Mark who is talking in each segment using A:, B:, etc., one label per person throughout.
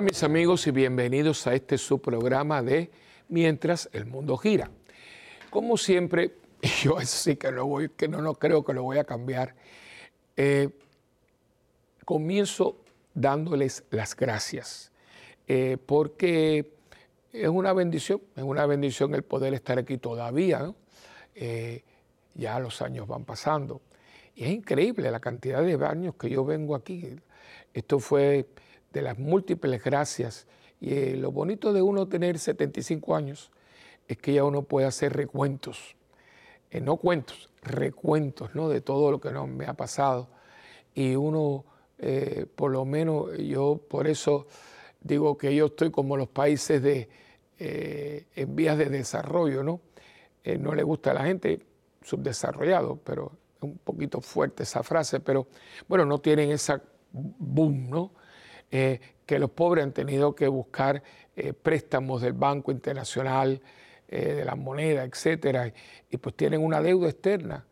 A: Hola mis amigos y bienvenidos a este su programa de Mientras el mundo gira. Como siempre, yo sí que no voy, que no, no creo que lo voy a cambiar. Eh, comienzo dándoles las gracias, eh, porque es una bendición, es una bendición el poder estar aquí todavía. Eh, ya los años van pasando. Y es increíble la cantidad de años que yo vengo aquí. Esto fue de las múltiples gracias. Y eh, lo bonito de uno tener 75 años es que ya uno puede hacer recuentos, eh, no cuentos, recuentos ¿no? de todo lo que no me ha pasado. Y uno, eh, por lo menos, yo por eso digo que yo estoy como los países de, en vías de desarrollo, ¿no? no le gusta a la gente subdesarrollado, pero un poquito fuerte esa frase, pero bueno, no tienen esa boom, ¿no? Eh, que los pobres han tenido que buscar eh, préstamos del Banco Internacional, eh, de la moneda, etcétera, y, pues tienen una deuda externa.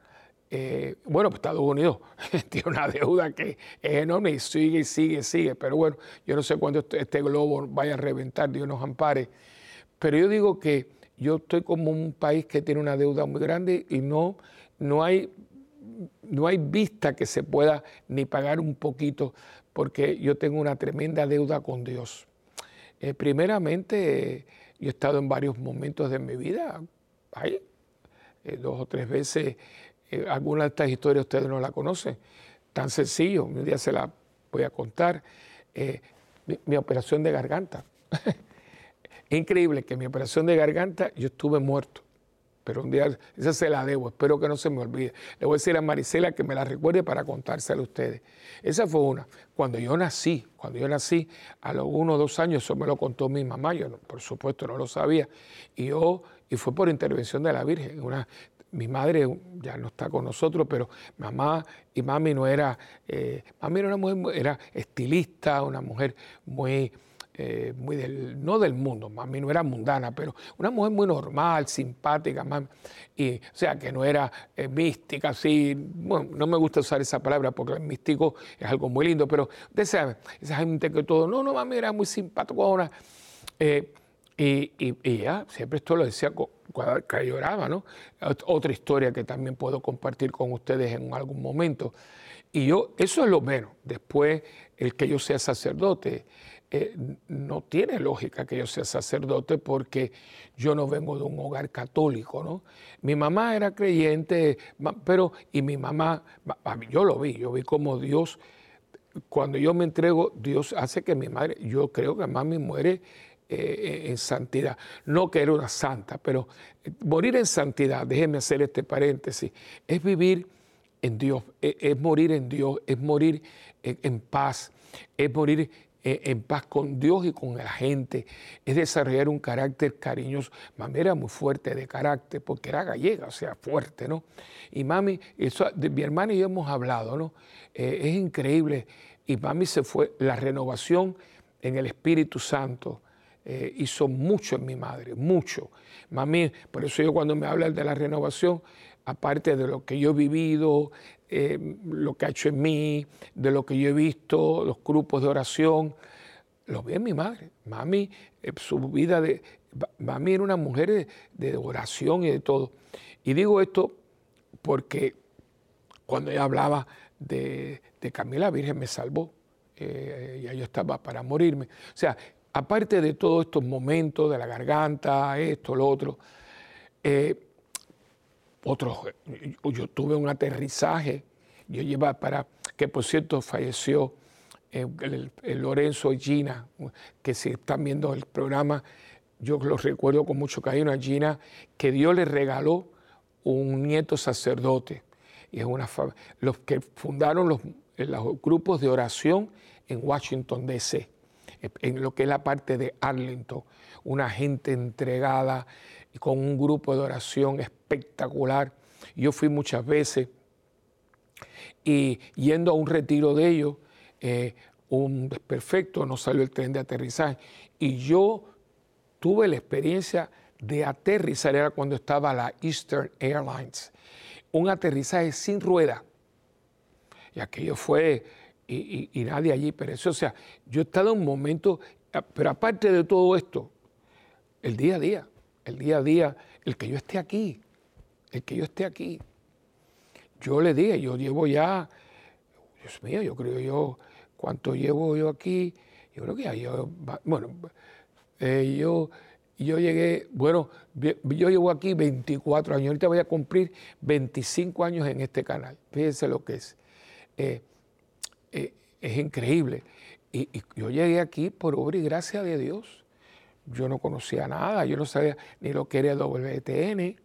A: bueno, pues Estados Unidos tiene una deuda que es enorme y sigue, sigue, sigue, pero bueno, yo no sé cuándo este, este globo vaya a reventar, Dios nos ampare. Pero yo digo que yo estoy como un país que tiene una deuda muy grande y no, no hay no hay vista que se pueda ni pagar un poquito porque yo tengo una tremenda deuda con Dios. Eh, primeramente, yo he estado en varios momentos de mi vida, ahí, eh, dos o tres veces, eh, algunas de estas historias ustedes no la conocen, tan sencillo, un día se la voy a contar, mi, operación de garganta. Increíble que mi operación de garganta yo estuve muerto pero un día esa se la debo, espero que no se me olvide. Le voy a decir a Marisela que me la recuerde para contársela a ustedes. Esa fue una. Cuando yo nací, cuando yo nací, a los uno o dos años, eso me lo contó mi mamá, yo por supuesto no lo sabía, y yo, y fue por intervención de la Virgen. Una, mi madre ya no está con nosotros, pero mamá y mami no era, eh, mami era una mujer, era estilista, una mujer muy eh, muy del, no del mundo, mami no era mundana, pero una mujer muy normal, simpática, y, o sea, que no era eh, mística, así, bueno, no me gusta usar esa palabra porque el místico es algo muy lindo, pero de esa, esa gente que todo, no, no, mami era muy simpática, eh, y, y, ya, siempre esto lo decía cuando lloraba, ¿no? Otra historia que también puedo compartir con ustedes en algún momento. Y yo, eso es lo menos. Después, el que yo sea sacerdote, eh, no tiene lógica que yo sea sacerdote porque yo no vengo de un hogar católico, ¿no? Mi mamá era creyente, pero, y mi mamá, yo lo vi, yo vi como Dios, cuando yo me entrego, Dios hace que mi madre, yo creo que mami muere eh, en santidad. No que era una santa, pero eh, morir en santidad, déjeme hacer este paréntesis, es vivir en Dios, es, es morir en Dios, es morir en, en paz, es morir eh, en paz con Dios y con la gente, es desarrollar un carácter cariñoso. Mami era muy fuerte de carácter porque era gallega, o sea, fuerte, ¿no? Y mami, eso, mi hermana y yo hemos hablado, ¿no? Eh, es increíble. Y mami se fue, la renovación en el Espíritu Santo eh, hizo mucho en mi madre, mucho. Mami, por eso yo cuando me hablan de la renovación, aparte de lo que yo he vivido, eh, lo que ha hecho en mí, de lo que yo he visto, los grupos de oración, lo vi en mi madre. Mami, eh, su vida de... Mami era una mujer de, oración y de todo. Y digo esto porque cuando ella hablaba de, de Camila Virgen me salvó. Eh, ya yo estaba para morirme. O sea, aparte de todos estos momentos de la garganta, esto, lo otro, otros, yo tuve un aterrizaje, yo llevaba para, que por cierto falleció eh, Lorenzo Gina, que si están viendo el programa, yo los recuerdo con mucho cariño a Gina, que Dios le regaló un nieto sacerdote. Y es una los que fundaron los, los grupos de oración en Washington, D.C., en lo que es la parte de Arlington, una gente entregada con un grupo de oración espectacular. Yo fui muchas veces y yendo a un retiro de ellos, eh, un desperfecto, no salió el tren de aterrizaje y yo tuve la experiencia de aterrizar, era cuando estaba la Eastern Airlines, un aterrizaje sin rueda. Y aquello fue, y, nadie allí, eso, o sea, yo he estado en un momento pero aparte de todo esto, el día a día, el día a día, el que yo esté aquí, el que yo esté aquí. Yo le dije, yo llevo ya, Dios mío, yo creo yo, ¿cuánto llevo yo aquí? Yo creo que ya yo, bueno, eh, yo, yo llegué, bueno, yo llevo aquí 24 años, ahorita voy a cumplir 25 años en este canal, fíjense lo que es. Eh, eh, es increíble. Y, yo llegué aquí por obra y gracia de Dios. Yo no conocía nada, yo no sabía ni lo que era WTN,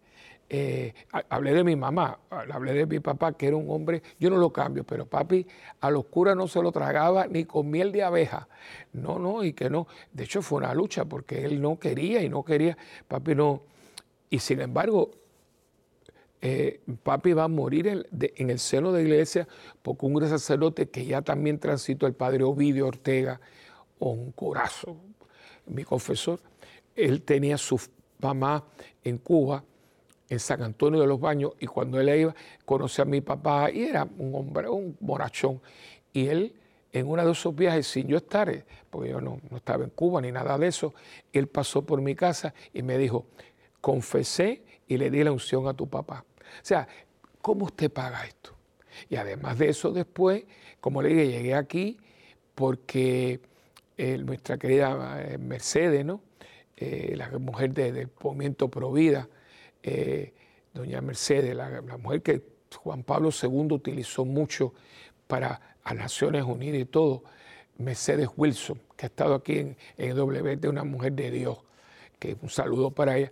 A: eh, hablé de mi mamá, hablé de mi papá, que era un hombre, yo no lo cambio, pero papi a los curas no se lo tragaba ni con miel de abeja. No, no, y que no. De hecho, fue una lucha porque él no quería y no quería, papi no. Y sin embargo, eh, papi va a morir en, el seno de la iglesia porque un sacerdote que ya también transitó, el padre Ovidio Ortega, un corazón, mi confesor, él tenía su mamá en Cuba en San Antonio de los Baños y cuando él iba, conocí a mi papá y era un hombre, un borrachón. Y él, en uno de esos viajes, sin yo estar, eh, porque yo no, no estaba en Cuba ni nada de eso, él pasó por mi casa y me dijo, confesé y le di la unción a tu papá. O sea, ¿cómo usted paga esto? Y además de eso, después, como le dije, llegué aquí porque eh, nuestra querida eh, Mercedes, ¿no? la mujer del movimiento Provida, eh, doña Mercedes, la, mujer que Juan Pablo II utilizó mucho para a Naciones Unidas y todo, Mercedes Wilson, que ha estado aquí en, en WT, una mujer de Dios, que un saludo para ella,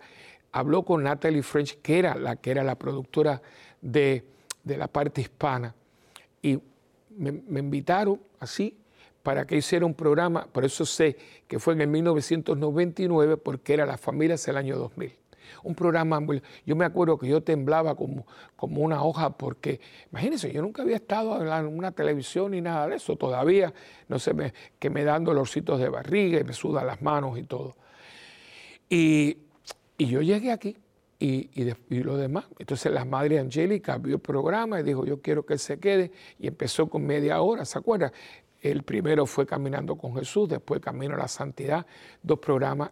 A: habló con Natalie French, que era la que era la productora de, la parte hispana, y me, me, invitaron así para que hiciera un programa, por eso sé que fue en el 1999, porque era Las Familias el año 2000 un programa, yo me acuerdo que yo temblaba como, como una hoja porque, imagínense, yo nunca había estado en una televisión ni nada de eso, todavía, no sé, me, que me dan dolorcitos de barriga y me sudan las manos y todo. Y, yo llegué aquí y, lo demás. Entonces la madre Angélica vio el programa y dijo, yo quiero que él se quede y empezó con media hora, ¿se acuerda? El primero fue Caminando con Jesús, después Camino a la Santidad, dos programas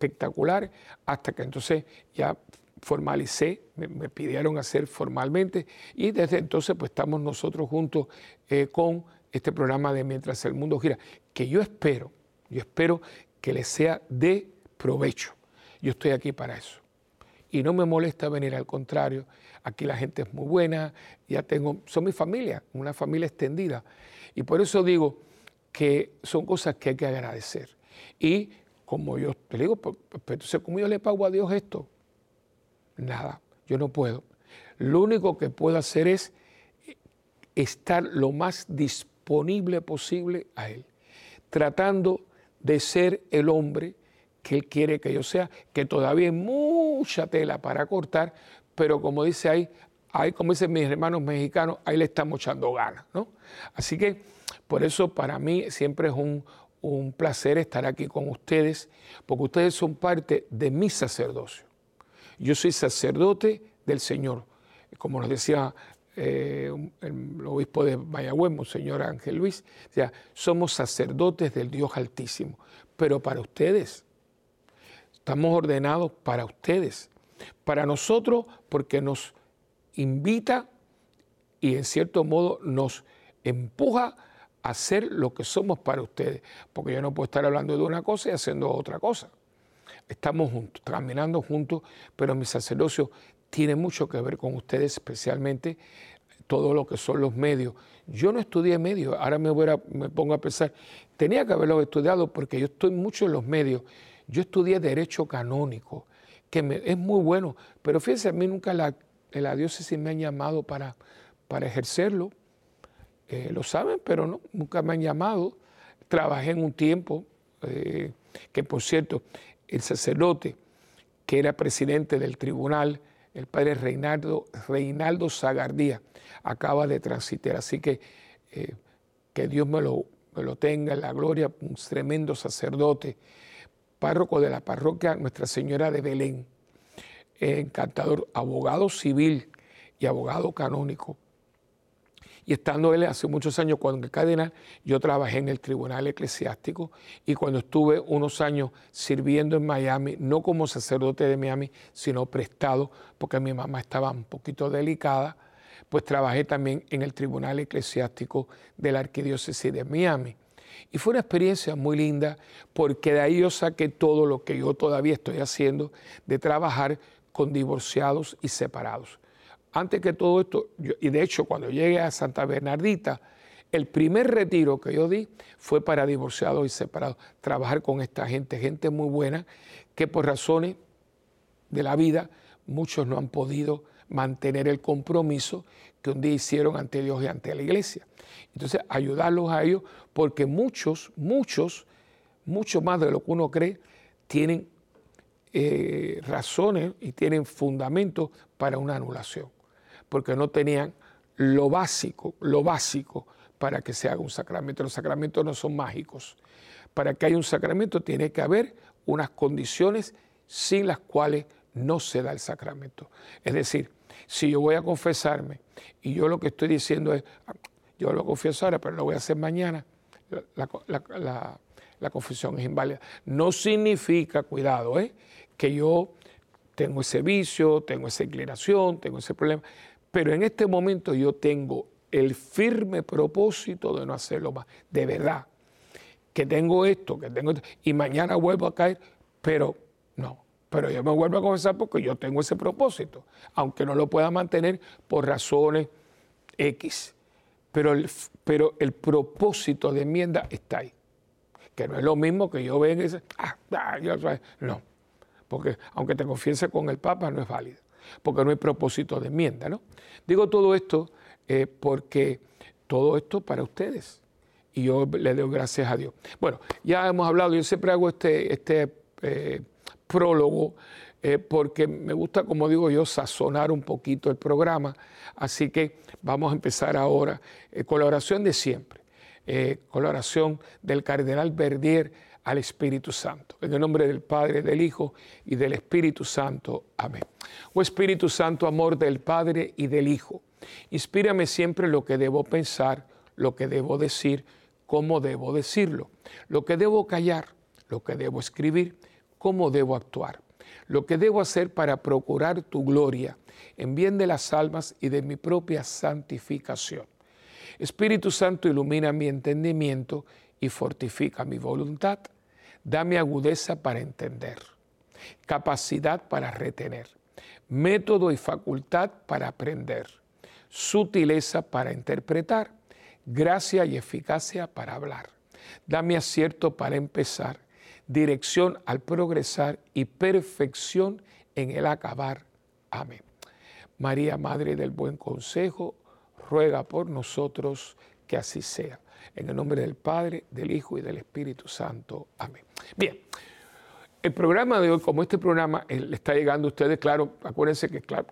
A: espectacular, hasta que entonces ya formalicé, me, pidieron hacer formalmente y desde entonces pues estamos nosotros juntos eh, con este programa de Mientras el Mundo Gira, que yo espero, yo espero que les sea de provecho. Yo estoy aquí para eso. Y no me molesta venir, al contrario, aquí la gente es muy buena, ya tengo, son mi familia, una familia extendida. Y por eso digo que son cosas que hay que agradecer. Y como yo te digo, pero entonces, ¿cómo yo le pago a Dios esto? Nada, yo no puedo. Lo único que puedo hacer es estar lo más disponible posible a Él, tratando de ser el hombre que Él quiere que yo sea, que todavía hay mucha tela para cortar, pero como dice ahí, ahí como dicen mis hermanos mexicanos, ahí le estamos echando ganas, ¿no? Así que por eso para mí siempre es un, un placer estar aquí con ustedes, porque ustedes son parte de mi sacerdocio. Yo soy sacerdote del Señor, como nos decía eh, el obispo de Mayagüez, señor Ángel Luis, o somos sacerdotes del Dios Altísimo, pero para ustedes, estamos ordenados para ustedes, para nosotros porque nos invita y en cierto modo nos empuja hacer lo que somos para ustedes, porque yo no puedo estar hablando de una cosa y haciendo otra cosa. Estamos juntos, caminando juntos, pero mi sacerdocio tiene mucho que ver con ustedes, especialmente todo lo que son los medios. Yo no estudié medios, ahora me, voy me pongo a pensar, tenía que haberlo estudiado porque yo estoy mucho en los medios. Yo estudié Derecho Canónico, que es muy bueno, pero fíjense, a mí nunca la, la diócesis me ha llamado para, para ejercerlo. Lo saben, pero nunca me han llamado. Trabajé en un tiempo, eh, que por cierto, el sacerdote que era presidente del tribunal, el padre Reinaldo, Reinaldo Zagardía, acaba de transitar. Así que eh, que Dios me lo, me lo tenga en la gloria, un tremendo sacerdote, párroco de la parroquia Nuestra Señora de Belén, encantador, abogado civil y abogado canónico Y estando él hace muchos años cuando el cardenal, yo trabajé en el tribunal eclesiástico y cuando estuve unos años sirviendo en Miami, no como sacerdote de Miami, sino prestado, porque mi mamá estaba un poquito delicada, pues trabajé también en el tribunal eclesiástico de la arquidiócesis de Miami. Y fue una experiencia muy linda porque de ahí yo saqué todo lo que yo todavía estoy haciendo de trabajar con divorciados y separados. Antes que todo esto, y de hecho cuando llegué a Santa Bernardita, el primer retiro que yo di fue para divorciados y separados, trabajar con esta gente, gente muy buena, que por razones de la vida muchos no han podido mantener el compromiso que un día hicieron ante Dios y ante la iglesia. Entonces, ayudarlos a ellos, porque muchos, muchos, mucho más de lo que uno cree, tienen eh, razones y tienen fundamentos para una anulación, porque no tenían lo básico, lo básico para que se haga un sacramento. Los sacramentos no son mágicos. Para que haya un sacramento tiene que haber unas condiciones sin las cuales no se da el sacramento. Es decir, si yo voy a confesarme y yo lo que estoy diciendo es, yo lo confieso ahora, pero lo voy a hacer mañana, la, confesión es inválida. No significa, cuidado, ¿eh? que yo tengo ese vicio, tengo esa inclinación, tengo ese problema, pero en este momento yo tengo el firme propósito de no hacerlo más, de verdad, que tengo esto, que tengo esto, y mañana vuelvo a caer, pero no, pero yo me vuelvo a confesar porque yo tengo ese propósito, aunque no lo pueda mantener por razones X. Pero el, propósito de enmienda está ahí. Que no es lo mismo que yo venga y diga, ah, ah. No, porque aunque te confiese con el Papa no es válido, porque no hay propósito de enmienda. ¿no? Digo todo esto eh, porque todo esto para ustedes. Y yo le doy gracias a Dios. Bueno, ya hemos hablado, yo siempre hago este, este eh, prólogo, eh, porque me gusta, como digo yo, sazonar un poquito el programa. Así que vamos a empezar ahora eh, con la oración de siempre, eh, con la oración del cardenal Verdier al Espíritu Santo. En el nombre del Padre, del Hijo y del Espíritu Santo. Amén. Oh Espíritu Santo, amor del Padre y del Hijo, inspírame siempre lo que debo pensar, lo que debo decir, cómo debo decirlo, lo que debo callar, lo que debo escribir cómo debo actuar, lo que debo hacer para procurar tu gloria en bien de las almas y de mi propia santificación. Espíritu Santo, ilumina mi entendimiento y fortifica mi voluntad. Dame agudeza para entender, capacidad para retener, método y facultad para aprender, sutileza para interpretar, gracia y eficacia para hablar. Dame acierto para empezar dirección al progresar y perfección en el acabar. Amén. María, Madre del Buen Consejo, ruega por nosotros que así sea. En el nombre del Padre, del Hijo y del Espíritu Santo. Amén. Bien, el programa de hoy, como este programa eh, le está llegando a ustedes, claro, acuérdense que, claro,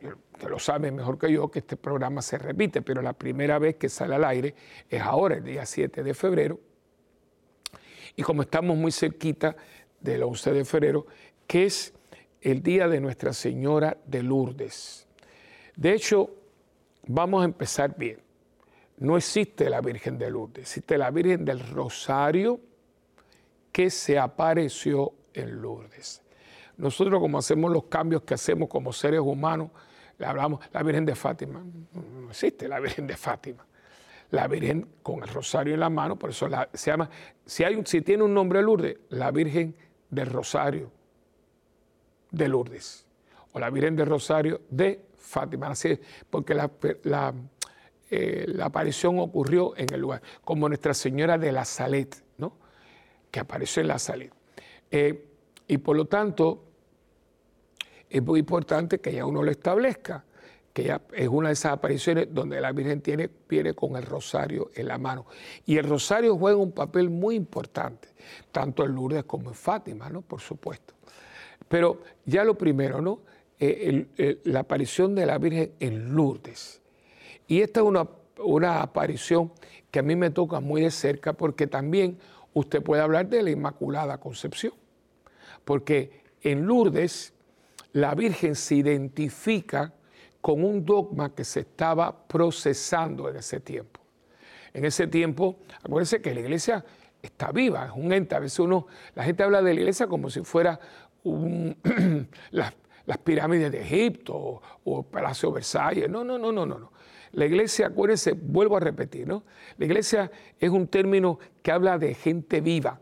A: lo saben mejor que yo, que este programa se repite, pero la primera vez que sale al aire es ahora, el día 7 de febrero, y como estamos muy cerquita del 11 de febrero, que es el día de Nuestra Señora de Lourdes. De hecho, vamos a empezar bien. No existe la Virgen de Lourdes, existe la Virgen del Rosario que se apareció en Lourdes. Nosotros como hacemos los cambios que hacemos como seres humanos, le hablamos la Virgen de Fátima. No existe la Virgen de Fátima la Virgen con el rosario en la mano, por eso se llama, si, hay, tiene un nombre Lourdes, la Virgen del Rosario de Lourdes, o la Virgen del Rosario de Fátima, así porque la, eh, la, aparición ocurrió en el lugar, como Nuestra Señora de la Salet, ¿no? que apareció en la Salet. Eh, y por lo tanto, es muy importante que ya uno lo establezca que ya es una de esas apariciones donde la Virgen tiene, viene con el rosario en la mano. Y el rosario juega un papel muy importante, tanto en Lourdes como en Fátima, ¿no? Por supuesto. Pero ya lo primero, ¿no? Eh, la aparición de la Virgen en Lourdes. Y esta es una, una aparición que a mí me toca muy de cerca porque también usted puede hablar de la Inmaculada Concepción. Porque en Lourdes la Virgen se identifica con un dogma que se estaba procesando en ese tiempo. En ese tiempo, acuérdense que la iglesia está viva, es un ente. A veces uno, la gente habla de la iglesia como si fuera las, pirámides de Egipto o, el Palacio Versalles. No, no, no, no, no. La iglesia, acuérdense, vuelvo a repetir, ¿no? La iglesia es un término que habla de gente viva.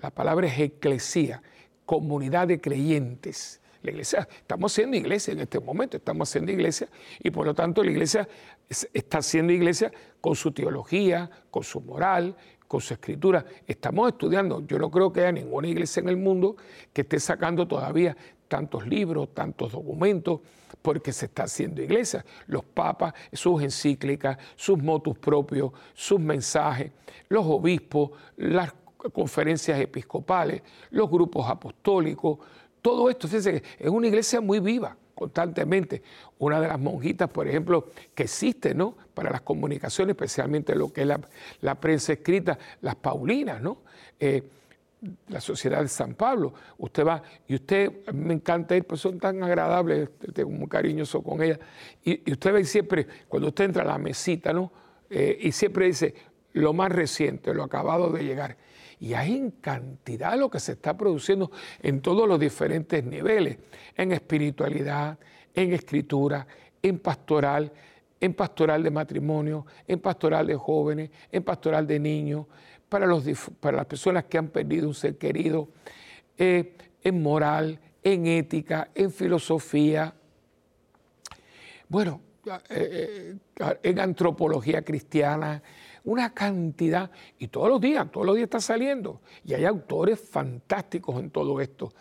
A: La palabra es eclesía, comunidad de creyentes. La iglesia, estamos haciendo iglesia en este momento, estamos haciendo iglesia y por lo tanto la iglesia está haciendo iglesia con su teología, con su moral, con su escritura. Estamos estudiando, yo no creo que haya ninguna iglesia en el mundo que esté sacando todavía tantos libros, tantos documentos, porque se está haciendo iglesia. Los papas, sus encíclicas, sus motus propios, sus mensajes, los obispos, las conferencias episcopales, los grupos apostólicos, todo esto, fíjense, es una iglesia muy viva constantemente. Una de las monjitas, por ejemplo, que existe ¿no? para las comunicaciones, especialmente lo que es la, prensa escrita, las Paulinas, ¿no? Eh, la Sociedad de San Pablo. Usted va, y usted, me encanta ir, pues son tan agradables, tengo muy cariñoso con ella. Y, usted ve siempre, cuando usted entra a la mesita, ¿no? Eh, y siempre dice lo más reciente, lo acabado de llegar. Y hay en cantidad lo que se está produciendo en todos los diferentes niveles, en espiritualidad, en escritura, en pastoral, en pastoral de matrimonio, en pastoral de jóvenes, en pastoral de niños, para, los, para las personas que han perdido un ser querido, eh, en moral, en ética, en filosofía. Bueno, eh, eh, en antropología cristiana, una cantidad, y todos los días, todos los días está saliendo, y hay autores fantásticos en todo esto.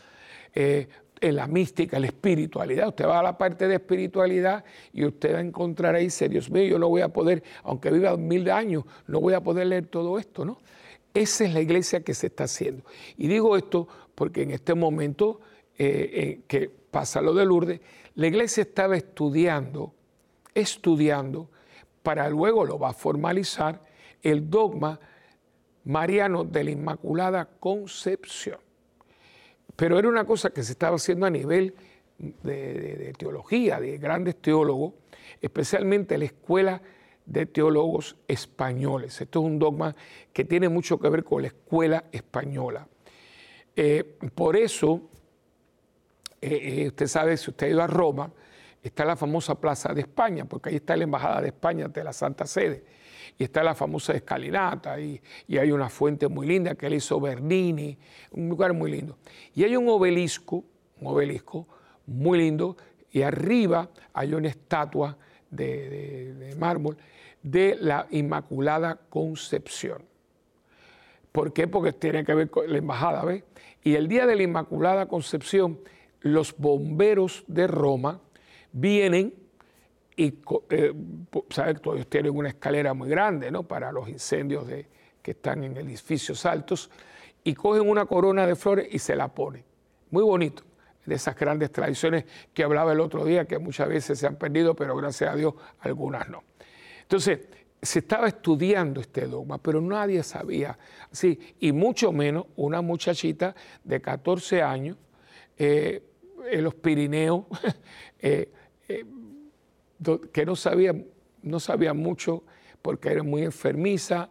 A: En la mística, la espiritualidad. Usted va a la parte de espiritualidad y usted va a encontrar ahí, Dios mío, yo no voy a poder, aunque viva mil años, no voy a poder leer todo esto, ¿no? Esa es la iglesia que se está haciendo. Y digo esto porque en este momento eh, que pasa lo de Lourdes, la iglesia estaba estudiando, estudiando, para luego lo va a formalizar el dogma mariano de la Inmaculada Concepción. Pero era una cosa que se estaba haciendo a nivel de, teología, de grandes teólogos, especialmente la escuela de teólogos españoles. Esto es un dogma que tiene mucho que ver con la escuela española. Eh, por eso, eh, eh, usted sabe, si usted ha ido a Roma, está la famosa Plaza de España, porque ahí está la Embajada de España de la Santa Sede y está la famosa escalinata y, hay una fuente muy linda que le hizo Bernini, un lugar muy lindo. Y hay un obelisco, un obelisco muy lindo, y arriba hay una estatua de, mármol de la Inmaculada Concepción. ¿Por qué? Porque tiene que ver con la embajada, ¿ves? Y el día de la Inmaculada Concepción, los bomberos de Roma vienen y eh, ¿sabes? ellos tienen una escalera muy grande ¿no? para los incendios de, que están en edificios altos, y cogen una corona de flores y se la ponen. Muy bonito, de esas grandes tradiciones que hablaba el otro día, que muchas veces se han perdido, pero gracias a Dios algunas no. Entonces, se estaba estudiando este dogma, pero nadie sabía, sí, y mucho menos una muchachita de 14 años eh, en los Pirineos, eh, que no sabía, no sabía mucho porque era muy enfermiza.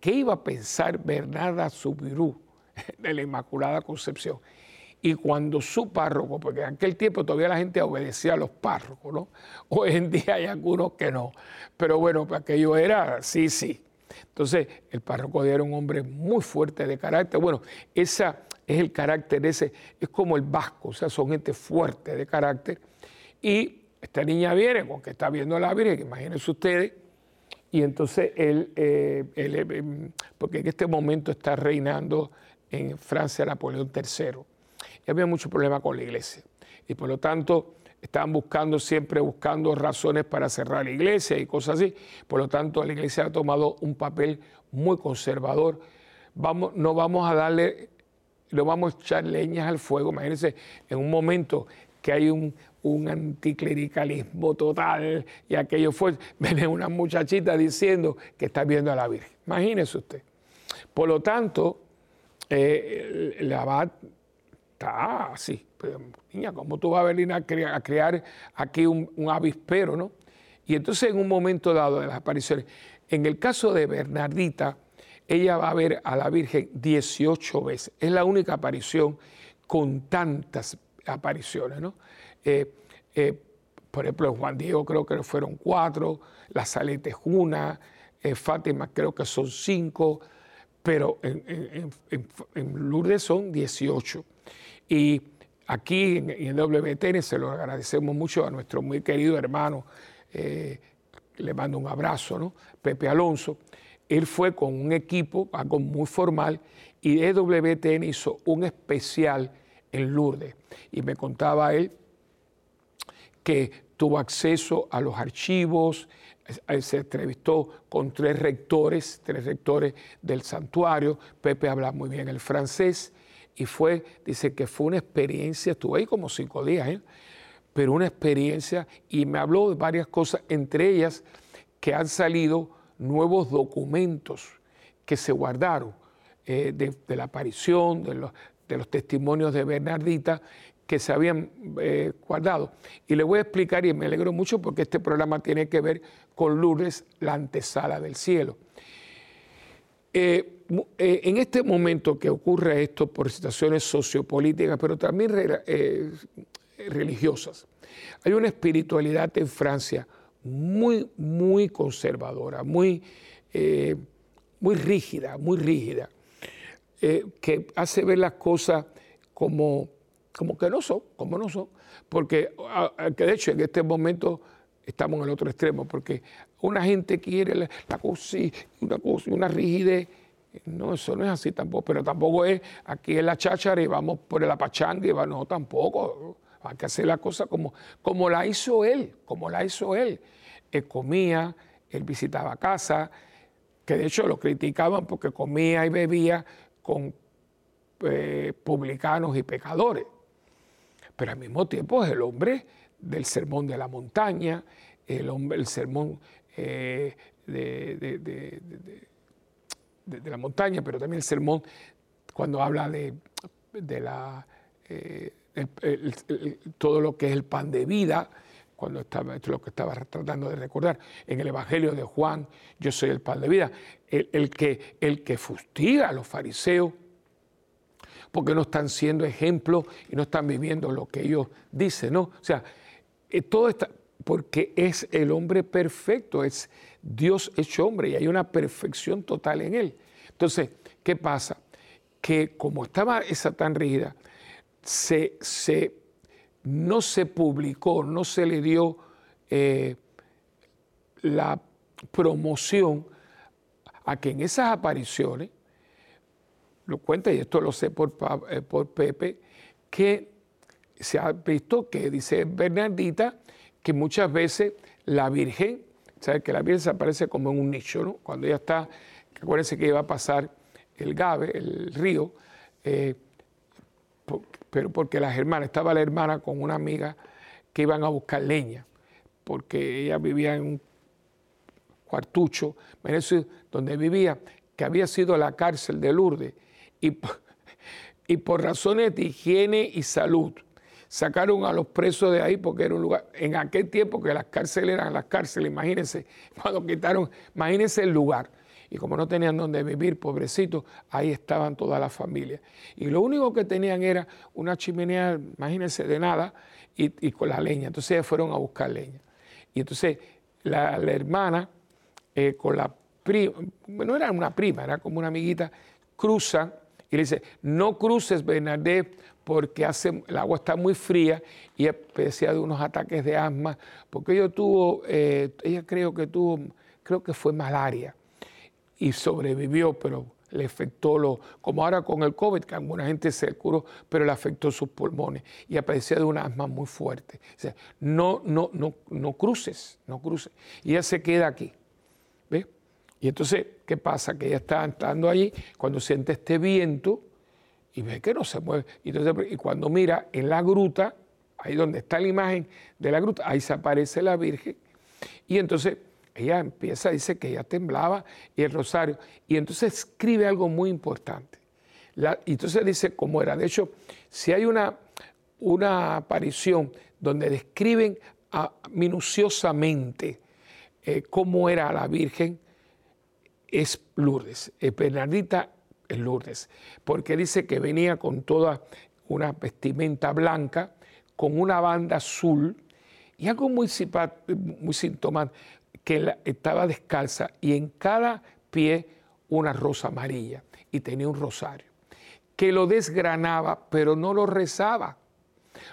A: ¿Qué iba a pensar Bernarda Subirú de la Inmaculada Concepción? Y cuando su párroco, porque en aquel tiempo todavía la gente obedecía a los párrocos, ¿no? Hoy en día hay algunos que no. Pero bueno, aquello era sí, sí. Entonces, el párroco era un hombre muy fuerte de carácter. Bueno, esa es el carácter ese, es como el vasco, o sea, son gente fuerte de carácter. Y esta niña viene con que está viendo a la Virgen, imagínense ustedes, y entonces él, eh, eh, porque en este momento está reinando en Francia Napoleón III, y había mucho problema con la iglesia, y por lo tanto estaban buscando, siempre buscando razones para cerrar la iglesia y cosas así, por lo tanto la iglesia ha tomado un papel muy conservador, vamos, no vamos a darle, no vamos a echar leñas al fuego, imagínense, en un momento que hay un, un anticlericalismo total y aquello fue, viene una muchachita diciendo que está viendo a la Virgen. Imagínese usted. Por lo tanto, eh, la abad está así. niña, ¿cómo tú vas a venir a crear, aquí un, avispero, no? Y entonces en un momento dado de las apariciones, En el caso de Bernardita, ella va a ver a la Virgen 18 veces. Es la única aparición con tantas apariciones. ¿no? Eh, eh, por ejemplo, Juan Diego creo que fueron cuatro, la Salete es una, eh, Fátima creo que son cinco, pero en, Lourdes son 18. Y aquí en, en, WTN se lo agradecemos mucho a nuestro muy querido hermano, le mando un abrazo, ¿no? Pepe Alonso. Él fue con un equipo, algo muy formal, y EWTN hizo un especial en Lourdes. Y me contaba él que tuvo acceso a los archivos, se entrevistó con tres rectores, tres rectores del santuario. Pepe habla muy bien el francés y fue, dice que fue una experiencia, estuve ahí como cinco días, ¿eh? pero una experiencia y me habló de varias cosas, entre ellas que han salido nuevos documentos que se guardaron eh, de, la aparición, de los, testimonios de Bernardita que se habían eh, guardado. Y le voy a explicar, y me alegro mucho porque este programa tiene que ver con Lourdes, la antesala del cielo. Eh, en este momento que ocurre esto por situaciones sociopolíticas, pero también religiosas, hay una espiritualidad en Francia muy, muy conservadora, muy, eh, muy rígida, muy rígida, eh, que hace ver las cosas como, como que no son, como no son, porque que de hecho en este momento estamos en el otro extremo, porque una gente quiere la, y una cosa, una rigidez. No, eso no es así tampoco, pero tampoco es aquí en la cháchara y vamos por el apachanga y va, no, tampoco. Hay que hacer la cosa como, como la hizo él, como la hizo él. Él comía, él visitaba casa, que de hecho lo criticaban porque comía y bebía con eh, publicanos y pecadores. Pero al mismo tiempo es el hombre del sermón de la montaña, el, el sermón eh, de, la montaña, pero también el sermón cuando habla de, la, eh, todo lo que es el pan de vida, cuando estaba, esto es lo que estaba tratando de recordar, en el Evangelio de Juan, yo soy el pan de vida, el, que, el que fustiga a los fariseos, porque no están siendo ejemplos y no están viviendo lo que ellos dicen, ¿no? O sea, eh, todo está, porque es el hombre perfecto, es Dios hecho hombre y hay una perfección total en él. Entonces, ¿qué pasa? Que como estaba esa tan rígida, se, se no se publicó, no se le dio eh, la promoción a que en esas apariciones, lo cuenta y esto lo sé por, eh, por Pepe, que se ha visto que dice Bernardita que muchas veces la Virgen, ¿sabe? que la Virgen se aparece como en un nicho, ¿no? cuando ella está, acuérdense que iba a pasar el Gabe, el río, eh, pero porque las hermanas, estaba la hermana con una amiga que iban a buscar leña, porque ella vivía en un cuartucho, donde vivía, que había sido la cárcel de Lourdes, y, y por razones de higiene y salud, sacaron a los presos de ahí porque era un lugar, en aquel tiempo que las cárceles eran las cárceles, imagínense, cuando quitaron, imagínense el lugar y como no tenían donde vivir, pobrecitos, ahí estaban toda la familia. Y lo único que tenían era una chimenea, imagínense, de nada, y, con la leña. Entonces ellos fueron a buscar leña. Y entonces la, hermana eh, con la prima, no era una prima, era como una amiguita, cruzan y le dice, no cruces Bernadette porque hace, el agua está muy fría y especie de unos ataques de asma, porque ella tuvo, eh, ella creo que tuvo, creo que fue malaria y sobrevivió, pero le afectó lo, como ahora con el COVID, que alguna gente se curó, pero le afectó sus pulmones y aparecía de un asma muy fuerte. O sea, no, no, no, no cruces, no cruces. Y ella se queda aquí. ¿Ves? Y entonces, ¿qué pasa? Que ella está entrando allí, cuando siente este viento y ve que no se mueve. Y, entonces, y cuando mira en la gruta, ahí donde está la imagen de la gruta, ahí se aparece la Virgen. Y entonces ella empieza, dice que ella temblaba y el rosario. Y entonces escribe algo muy importante. y entonces dice cómo era. De hecho, si hay una, una aparición donde describen minuciosamente eh, cómo era la Virgen, es Lourdes, Bernardita es Lourdes, porque dice que venía con toda una vestimenta blanca, con una banda azul, y algo muy, muy sintomático, que estaba descalza y en cada pie una rosa amarilla y tenía un rosario, que lo desgranaba, pero no lo rezaba.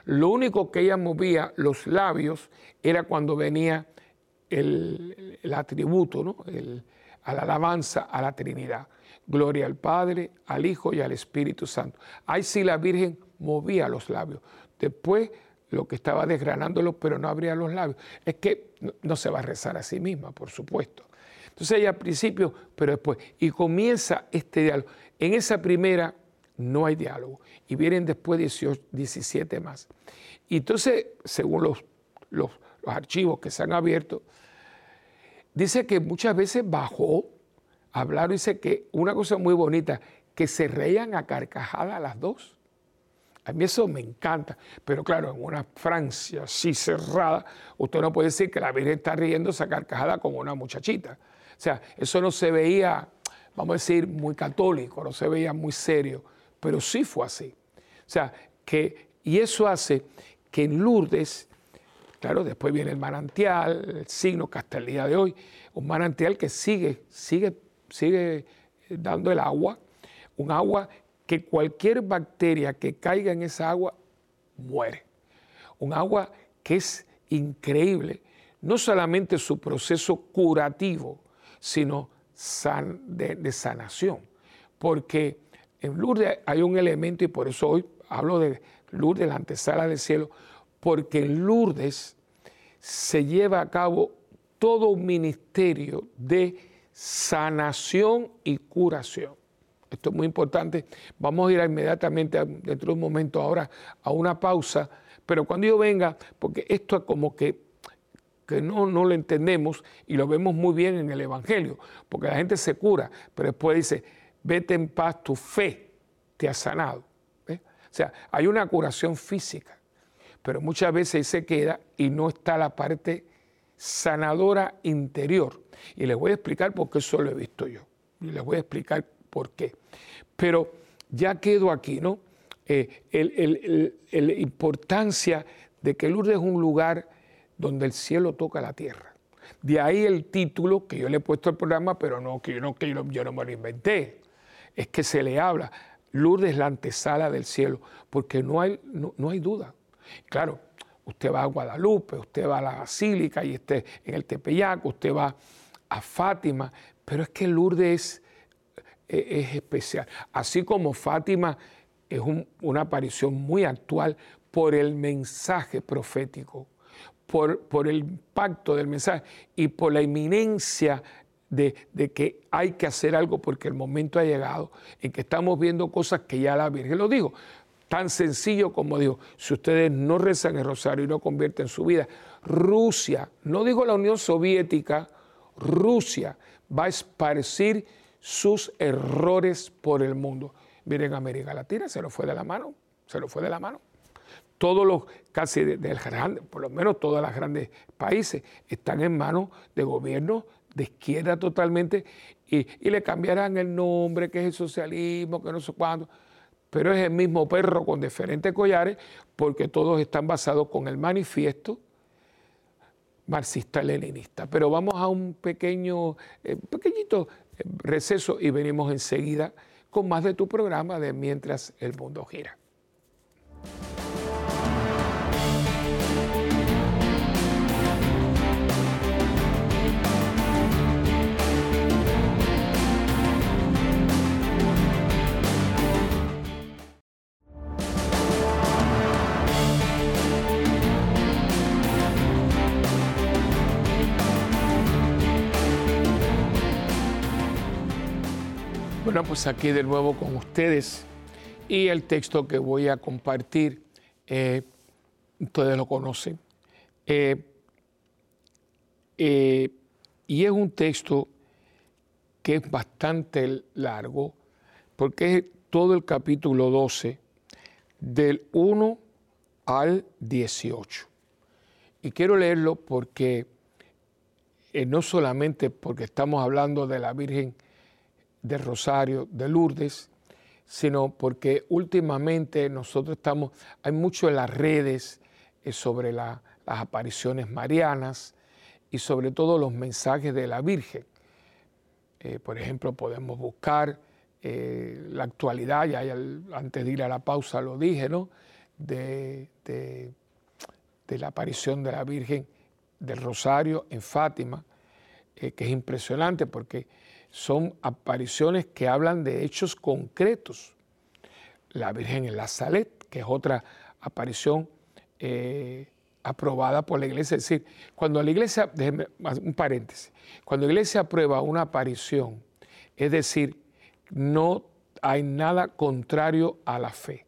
A: Lo único que ella movía los labios era cuando venía el, atributo, ¿no? A la alabanza a la Trinidad. Gloria al Padre, al Hijo y al Espíritu Santo. Ahí sí la Virgen movía los labios. Después lo que estaba desgranándolo, pero no abría los labios. Es que no se va a rezar a sí misma, por supuesto. Entonces ella al principio, pero después, y comienza este diálogo. En esa primera no hay diálogo, y vienen después 18, 17 más. Y entonces, según los, los, los archivos que se han abierto, dice que muchas veces bajó a hablar, dice que una cosa muy bonita, que se reían a carcajadas las dos. A mí eso me encanta, pero claro, en una Francia así cerrada, usted no puede decir que la Virgen está riendo esa carcajada como una muchachita. O sea, eso no se veía, vamos a decir, muy católico, no se veía muy serio, pero sí fue así. O sea, que, y eso hace que en Lourdes, claro, después viene el manantial, el signo que hasta el día de hoy, un manantial que sigue, sigue, sigue dando el agua, un agua que cualquier bacteria que caiga en esa agua muere. Un agua que es increíble, no solamente su proceso curativo, sino de, sanación. Porque en Lourdes hay un elemento, y por eso hoy hablo de Lourdes, la antesala del cielo, porque en Lourdes se lleva a cabo todo un ministerio de sanación y curación. Esto es muy importante. Vamos a ir inmediatamente, dentro de un momento ahora, a una pausa. Pero cuando yo venga, porque esto es como que, que no, no lo entendemos y lo vemos muy bien en el Evangelio, porque la gente se cura, pero después dice, vete en paz, tu fe te ha sanado. O sea, hay una curación física, pero muchas veces se queda y no está la parte sanadora interior. Y les voy a explicar por qué eso lo he visto yo. Y les voy a explicar por qué. Pero ya quedo aquí, ¿no? Eh, la importancia de que Lourdes es un lugar donde el cielo toca la tierra. De ahí el título que yo le he puesto al programa, pero no que yo no, que yo no me lo inventé. Es que se le habla. Lourdes es la antesala del cielo, porque no hay, no, hay duda. Claro, usted va a Guadalupe, usted va a la Basílica y esté en el Tepeyac, usted va a Fátima, pero es que Lourdes e-, es especial. Así como Fátima es una aparición muy actual por el mensaje profético, por, por, el impacto del mensaje y por la inminencia de, de, que hay que hacer algo porque el momento ha llegado en que estamos viendo cosas que ya la Virgen lo dijo. Tan sencillo como dijo, si ustedes no rezan el rosario y no convierten su vida, Rusia, no digo la Unión Soviética, Rusia va a esparcir sus errores por el mundo. Miren, América Latina se lo fue de la mano, se lo fue de la mano. Todos los, casi del grande, por lo menos todos los grandes países, están en manos de gobiernos de izquierda totalmente y, y, le cambiarán el nombre, que es el socialismo, que no sé cuándo, pero es el mismo perro con diferentes collares porque todos están basados con el manifiesto marxista-leninista. Pero vamos a un pequeño, eh, pequeñito receso y venimos enseguida con más de tu programa de Mientras el Mundo Gira. Pues aquí de nuevo con ustedes y el texto que voy a compartir, eh, ustedes lo conocen. Eh, eh, y es un texto que es bastante largo, porque es todo el capítulo 12, del 1 al 18. Y quiero leerlo porque no solamente porque estamos hablando de la Virgen de Rosario, de Lourdes, sino porque últimamente nosotros estamos, hay mucho en las redes eh, sobre las apariciones marianas y sobre todo los mensajes de la Virgen. Eh, por ejemplo, podemos buscar eh, la actualidad, ya, antes de ir a la pausa lo dije, ¿no? De, de, la aparición de la Virgen del Rosario en Fátima, que es impresionante porque son apariciones que hablan de hechos concretos. La Virgen en la Salet, que es otra aparición eh, aprobada por la iglesia. Es decir, cuando la iglesia, déjeme, un paréntesis, cuando la iglesia aprueba una aparición, es decir, no hay nada contrario a la fe,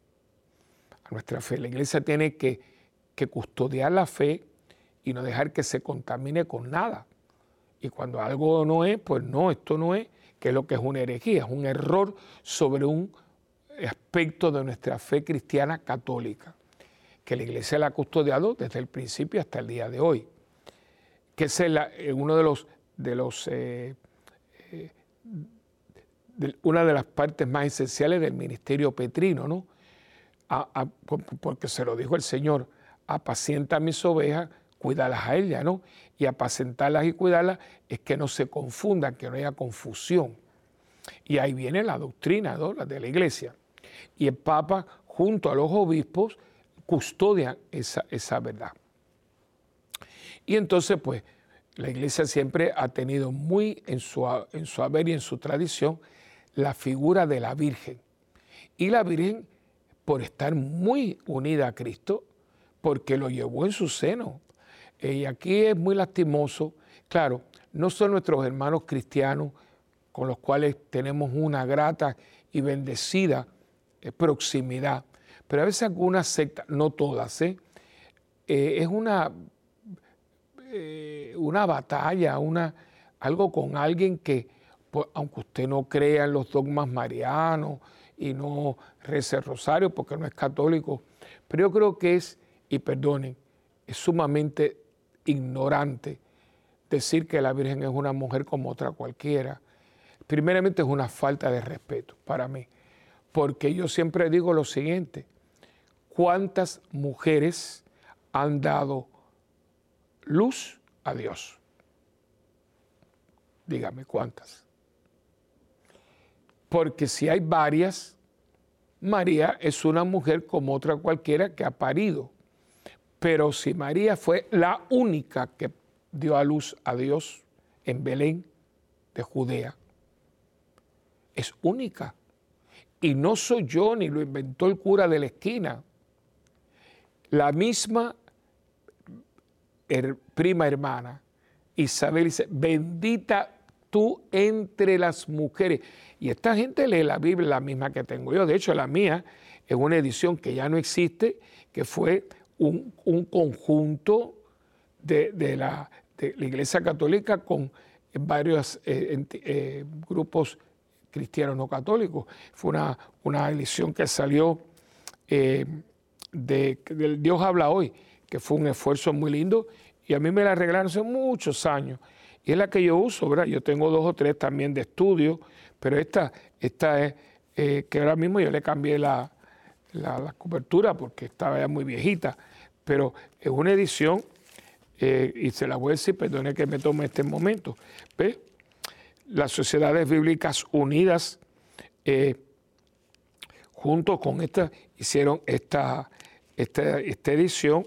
A: a nuestra fe. La iglesia tiene que, que custodiar la fe y no dejar que se contamine con nada. Y cuando algo no es, pues no, esto no es, que es lo que es una herejía, es un error sobre un aspecto de nuestra fe cristiana católica, que la iglesia la ha custodiado desde el principio hasta el día de hoy, que es eh, uno de los, de los eh, eh, una de las partes más esenciales del ministerio petrino, ¿no? porque se lo dijo el Señor, apacienta mis ovejas cuidarlas a ella, ¿no? Y apacentarlas y cuidarlas es que no se confundan, que no haya confusión. Y ahí viene la doctrina ¿no? de la iglesia. Y el Papa, junto a los obispos, custodian esa, esa verdad. Y entonces, pues, la iglesia siempre ha tenido muy en su, en su haber y en su tradición la figura de la Virgen. Y la Virgen, por estar muy unida a Cristo, porque lo llevó en su seno, eh, y aquí es muy lastimoso, claro, no son nuestros hermanos cristianos con los cuales tenemos una grata y bendecida eh, proximidad, pero a veces algunas sectas, no todas, ¿eh? es una, una batalla, una, algo con alguien que, pues, aunque usted no crea en los dogmas marianos y no rece el rosario porque no es católico, pero yo creo que es, y perdonen, es sumamente ignorante decir que la Virgen es una mujer como otra cualquiera. Primeramente es una falta de respeto para mí, porque yo siempre digo lo siguiente, ¿cuántas mujeres han dado luz a Dios? Dígame cuántas. Porque si hay varias, María es una mujer como otra cualquiera que ha parido. Pero si María fue la única que dio a luz a Dios en Belén de Judea, es única. Y no soy yo ni lo inventó el cura de la esquina. La misma prima hermana, Isabel dice, bendita tú entre las mujeres. Y esta gente lee la Biblia la misma que tengo yo. De hecho, la mía es una edición que ya no existe, que fue un, conjunto de, la, Iglesia Católica con varios eh, eh, grupos cristianos no católicos. Fue una, una edición que salió eh, de, Dios habla hoy, que fue un esfuerzo muy lindo y a mí me la arreglaron hace muchos años. Y es la que yo uso, ¿verdad? Yo tengo dos o tres también de estudio, pero esta, esta es que ahora mismo yo le cambié la, la, cobertura porque estaba ya muy viejita, pero es una edición, eh, y se la voy a decir, perdone que me tome este momento. ¿Ve? Las Sociedades Bíblicas Unidas, eh, junto con esta, hicieron esta, esta, esta edición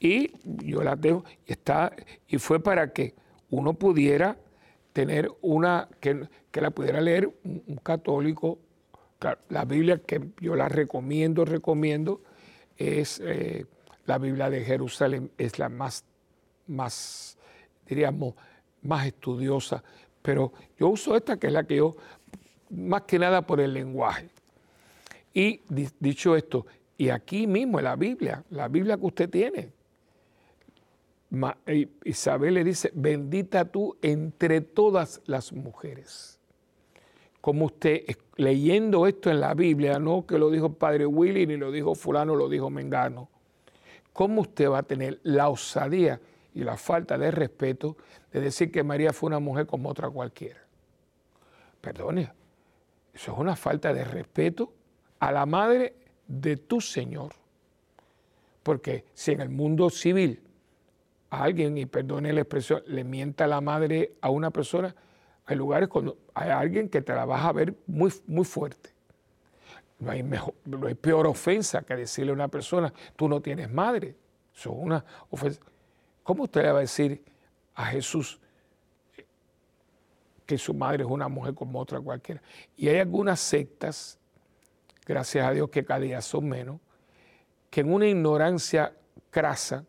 A: y yo la tengo, está, y fue para que uno pudiera tener una, que, que la pudiera leer un católico la Biblia que yo la recomiendo, recomiendo, es eh, la Biblia de Jerusalén, es la más, más, diríamos, más estudiosa. Pero yo uso esta que es la que yo, más que nada por el lenguaje. Y dicho esto, y aquí mismo en la Biblia, la Biblia que usted tiene, Isabel le dice, bendita tú entre todas las mujeres como usted leyendo esto en la Biblia, no que lo dijo padre Willy, ni lo dijo fulano, lo dijo Mengano, cómo usted va a tener la osadía y la falta de respeto de decir que María fue una mujer como otra cualquiera. Perdone, Eso es una falta de respeto a la madre de tu Señor. Porque si en el mundo civil a alguien, y perdone la expresión, le mienta la madre a una persona, hay lugares cuando hay alguien que te la vas a ver muy, muy fuerte. No hay, mejor, no hay peor ofensa que decirle a una persona, tú no tienes madre. Eso es una ofensa. ¿Cómo usted le va a decir a Jesús que su madre es una mujer como otra cualquiera? Y hay algunas sectas, gracias a Dios que cada día son menos, que en una ignorancia crasa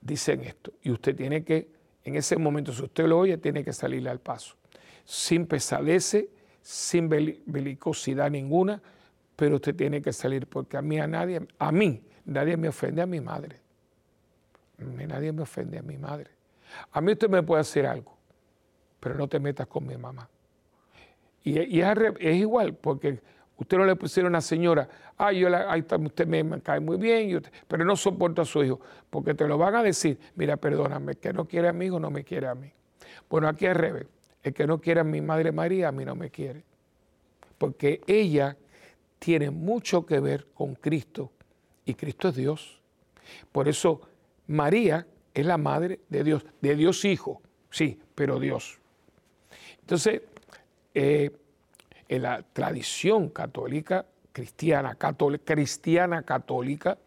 A: dicen esto. Y usted tiene que, en ese momento, si usted lo oye, tiene que salirle al paso. Sin pesadece, sin belicosidad ninguna, pero usted tiene que salir porque a mí, a nadie, a mí, nadie me ofende a mi madre. Nadie me ofende a mi madre. A mí usted me puede hacer algo, pero no te metas con mi mamá. Y, es igual, porque Usted no le pusieron a una señora, ay, yo la, usted me, cae muy bien, pero no soporta a su hijo, porque te lo van a decir, mira, perdóname, que no quiere a mi hijo no me quiere a mí. Bueno, aquí al revés, el que no quiere a mi madre María, a mí no me quiere. Porque ella tiene mucho que ver con Cristo y Cristo es Dios. Por eso María es la madre de Dios, de Dios Hijo, sí, pero Dios. Entonces, eh, en la tradición católica, cristiana, católica, cristiana católica,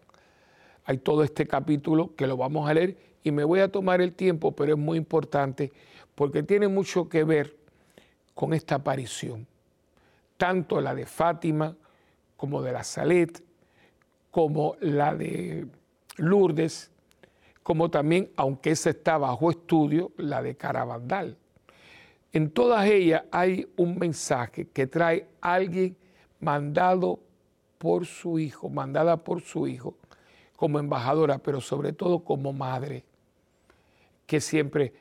A: hay todo este capítulo que lo vamos a leer y me voy a tomar el tiempo, pero es muy importante porque tiene mucho que ver con esta aparición, tanto la de Fátima como de la Salet, como la de Lourdes, como también, aunque esa está bajo estudio, la de Carabandal. En todas ellas hay un mensaje que trae alguien mandado por su hijo, mandada por su hijo como embajadora, pero sobre todo como madre, que siempre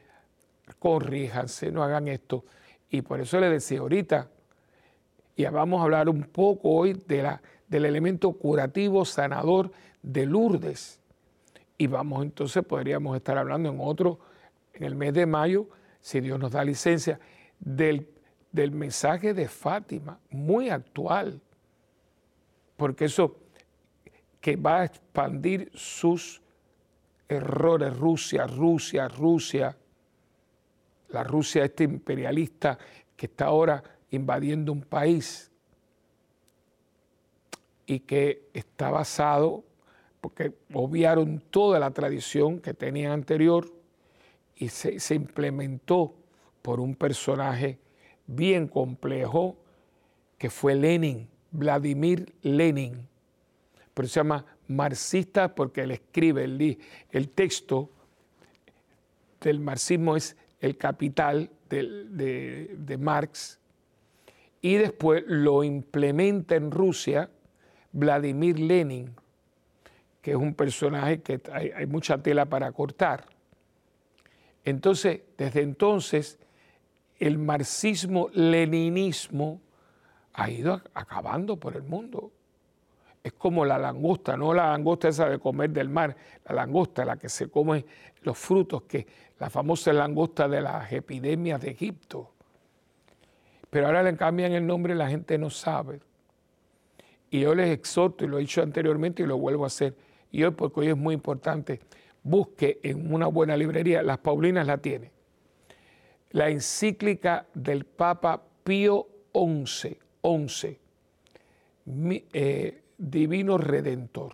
A: corríjanse, no hagan esto. Y por eso le decía ahorita, y vamos a hablar un poco hoy de la, del elemento curativo, sanador de Lourdes. Y vamos entonces, podríamos estar hablando en otro, en el mes de mayo, si Dios nos da licencia, del, mensaje de Fátima, muy actual, porque eso que va a expandir sus errores, Rusia, Rusia, Rusia, la Rusia este imperialista que está ahora invadiendo un país y que está basado, porque obviaron toda la tradición que tenían anterior, y se, implementó por un personaje bien complejo que fue Lenin, Vladimir Lenin. Pero se llama marxista porque él escribe el, texto del marxismo es el capital de, Marx y después lo implementa en Rusia Vladimir Lenin, que es un personaje que hay mucha tela para cortar. Entonces, desde entonces, el marxismo-leninismo ha ido acabando por el mundo. Es como la langosta, no la langosta esa de comer del mar, la langosta, la que se come los frutos, que la famosa langosta de las epidemias de Egipto. Pero ahora le cambian el nombre y la gente no sabe. Y yo les exhorto, y lo he dicho anteriormente y lo vuelvo a hacer, y hoy porque hoy es muy importante, busque en una buena librería, las Paulinas la tiene. La encíclica del Papa Pío XI, 11 eh, Divino Redentor,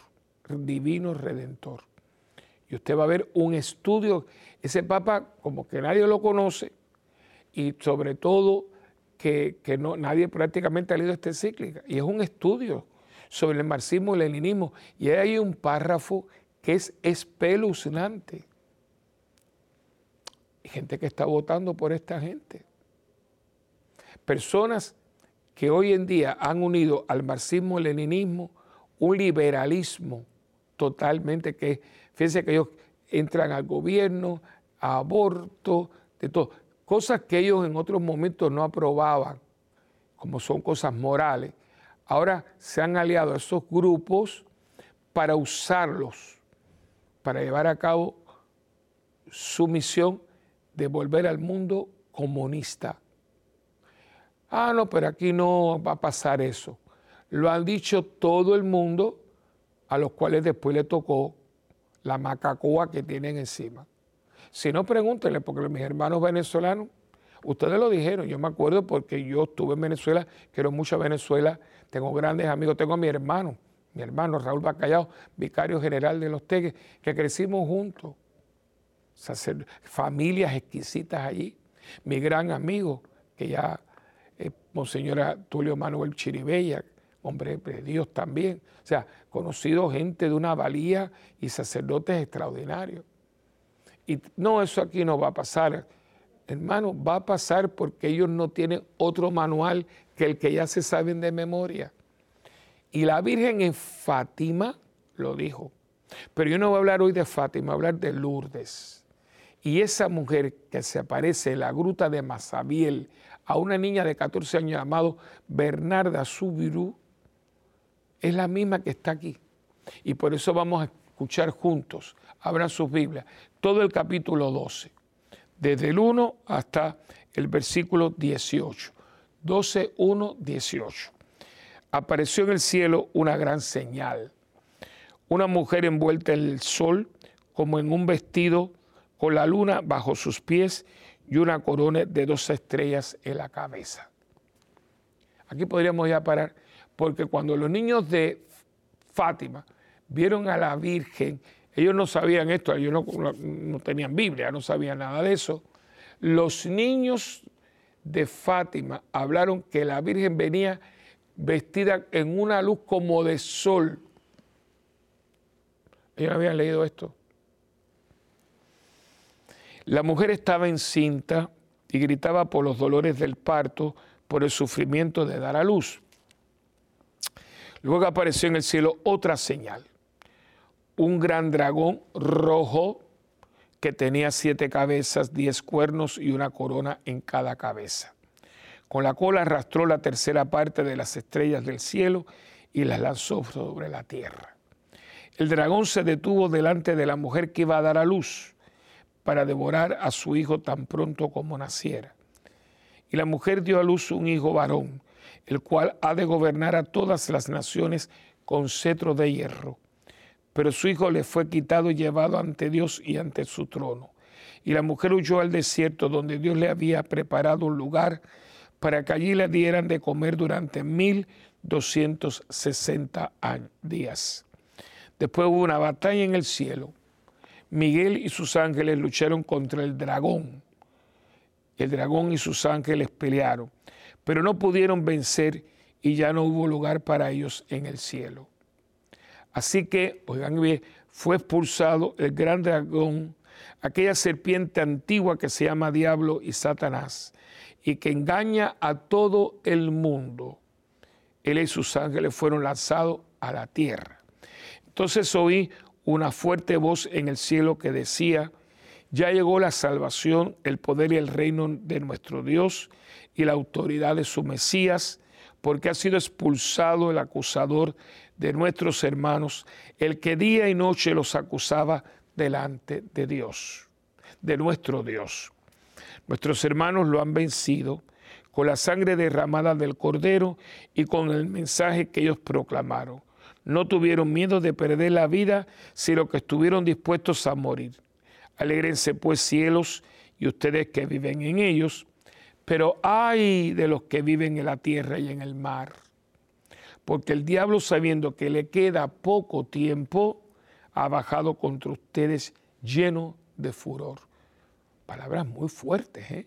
A: Divino Redentor. Y usted va a ver un estudio, ese Papa como que nadie lo conoce y sobre todo que, no, nadie prácticamente ha leído esta encíclica. Y es un estudio sobre el marxismo y el leninismo. Y hay un párrafo que es espeluznante. Gente que está votando por esta gente. Personas que hoy en día han unido al marxismo, leninismo, un liberalismo totalmente que, fíjense que ellos entran al gobierno, a aborto, de todo. Cosas que ellos en otros momentos no aprobaban, como son cosas morales. Ahora se han aliado a esos grupos para usarlos para llevar a cabo su misión de volver al mundo comunista. Ah, no, pero aquí no va a pasar eso. Lo han dicho todo el mundo a los cuales después le tocó la macacoa que tienen encima. Si no, pregúntenle, porque mis hermanos venezolanos, ustedes lo dijeron, yo me acuerdo porque yo estuve en Venezuela, quiero mucho a Venezuela, tengo grandes amigos, tengo a mi hermano, mi hermano Raúl Bacallao, vicario general de Los Tegues, que crecimos juntos, familias exquisitas allí, mi gran amigo, que ya es Monseñor Tulio Manuel Chiribella, hombre de Dios también, o sea, conocido gente de una valía y sacerdotes extraordinarios. Y no, eso aquí no va a pasar. Hermano, va a pasar porque ellos no tienen otro manual que el que ya se saben de memoria. Y la Virgen en Fátima lo dijo. Pero yo no voy a hablar hoy de Fátima, voy a hablar de Lourdes. Y esa mujer que se aparece en la gruta de Masabiel a una niña de 14 años llamada Bernarda Subiru, es la misma que está aquí. Y por eso vamos a escuchar juntos, abran sus Biblias, todo el capítulo 12, desde el 1 hasta el versículo 18. 12, 1, 18. Apareció en el cielo una gran señal, una mujer envuelta en el sol como en un vestido con la luna bajo sus pies y una corona de dos estrellas en la cabeza. Aquí podríamos ya parar, porque cuando los niños de Fátima vieron a la Virgen, ellos no sabían esto, ellos no, tenían Biblia, no sabían nada de eso. Los niños de Fátima hablaron que la Virgen venía vestida en una luz como de sol. Ellos habían leído esto. La mujer estaba encinta y gritaba por los dolores del parto, por el sufrimiento de dar a luz. Luego apareció en el cielo otra señal, un gran dragón rojo que tenía siete cabezas, diez cuernos y una corona en cada cabeza. Con la cola arrastró la tercera parte de las estrellas del cielo y las lanzó sobre la tierra. El dragón se detuvo delante de la mujer que iba a dar a luz para devorar a su hijo tan pronto como naciera. Y la mujer dio a luz un hijo varón, el cual ha de gobernar a todas las naciones con cetro de hierro. Pero su hijo le fue quitado y llevado ante Dios y ante su trono. Y la mujer huyó al desierto donde Dios le había preparado un lugar para que allí le dieran de comer durante mil doscientos sesenta días. Después hubo una batalla en el cielo Miguel y sus ángeles lucharon contra el dragón. El dragón y sus ángeles pelearon, pero no pudieron vencer y ya no hubo lugar para ellos en el cielo. Así que, oigan bien, fue expulsado el gran dragón, aquella serpiente antigua que se llama Diablo y Satanás, y que engaña a todo el mundo. Él y sus ángeles fueron lanzados a la tierra. Entonces oí una fuerte voz en el cielo que decía, ya llegó la salvación, el poder y el reino de nuestro Dios y la autoridad de su Mesías, porque ha sido expulsado el acusador de nuestros hermanos, el que día y noche los acusaba delante de Dios, de nuestro Dios. Nuestros hermanos lo han vencido con la sangre derramada del cordero y con el mensaje que ellos proclamaron no tuvieron miedo de perder la vida, sino que estuvieron dispuestos a morir. Alégrense pues cielos y ustedes que viven en ellos, pero ay de los que viven en la tierra y en el mar, porque el diablo sabiendo que le queda poco tiempo, ha bajado contra ustedes lleno de furor. Palabras muy fuertes, ¿eh?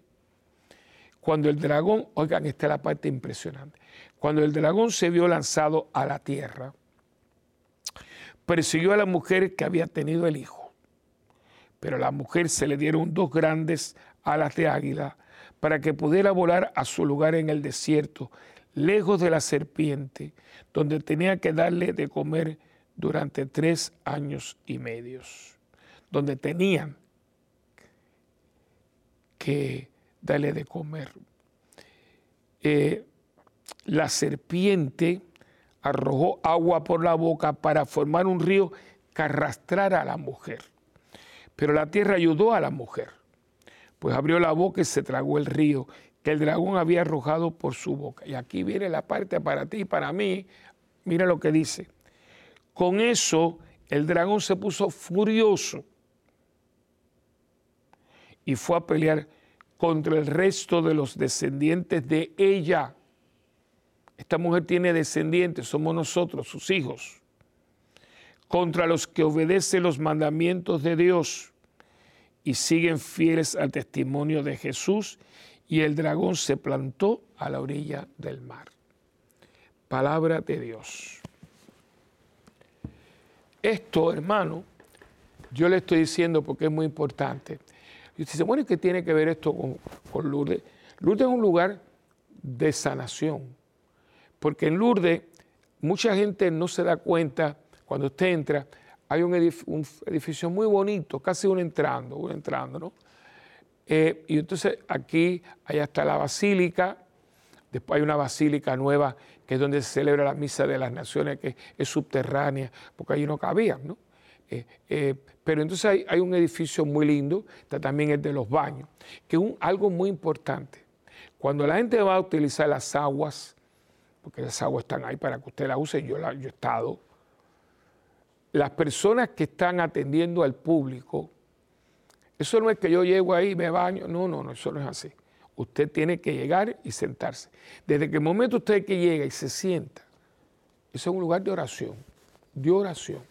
A: Cuando el dragón, oigan, esta es la parte impresionante, cuando el dragón se vio lanzado a la tierra, persiguió a la mujer que había tenido el hijo. Pero a la mujer se le dieron dos grandes alas de águila para que pudiera volar a su lugar en el desierto, lejos de la serpiente, donde tenía que darle de comer durante tres años y medios, donde tenían que darle de comer. Eh, la serpiente arrojó agua por la boca para formar un río que arrastrara a la mujer. Pero la tierra ayudó a la mujer, pues abrió la boca y se tragó el río que el dragón había arrojado por su boca. Y aquí viene la parte para ti y para mí. Mira lo que dice. Con eso el dragón se puso furioso y fue a pelear contra el resto de los descendientes de ella. Esta mujer tiene descendientes, somos nosotros, sus hijos, contra los que obedecen los mandamientos de Dios y siguen fieles al testimonio de Jesús, y el dragón se plantó a la orilla del mar. Palabra de Dios. Esto, hermano, yo le estoy diciendo porque es muy importante. Y usted dice, bueno, ¿y qué tiene que ver esto con, con Lourdes? Lourdes es un lugar de sanación, porque en Lourdes mucha gente no se da cuenta cuando usted entra, hay un edificio, muy bonito, casi uno entrando, uno entrando, ¿no? Eh, y entonces aquí, allá está la basílica, después hay una basílica nueva que es donde se celebra la misa de las naciones, que es subterránea, porque allí no cabía, ¿no? Eh, eh, pero entonces hay, un edificio muy lindo, está también el de los baños, que es algo muy importante. Cuando la gente va a utilizar las aguas, porque las aguas están ahí para que usted las use, yo, la, yo he estado, las personas que están atendiendo al público, eso no es que yo llego ahí y me baño, no, no, no, eso no es así. Usted tiene que llegar y sentarse. Desde que el momento usted que llega y se sienta, eso es un lugar de oración, de oración.